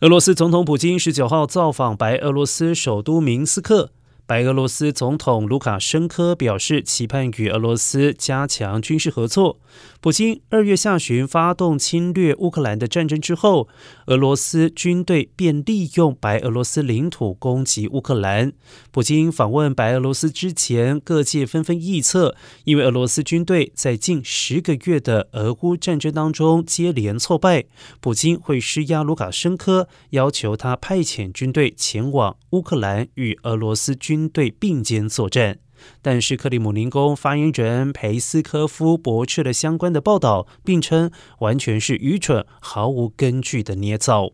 俄罗斯总统普京十九号造访白俄罗斯首都明斯克。白俄罗斯总统卢卡申科表示，期盼与俄罗斯加强军事合作。普京二月下旬发动侵略乌克兰的战争之后，俄罗斯军队便利用白俄罗斯领土攻击乌克兰。普京访问白俄罗斯之前，各界纷纷臆测，因为俄罗斯军队在近十个月的俄乌战争当中接连挫败，普京会施压卢卡申科，要求他派遣军队前往乌克兰与俄罗斯军。军队并肩作战，但是克里姆林宫发言人佩斯科夫驳斥了相关的报道，并称完全是愚蠢、毫无根据的捏造。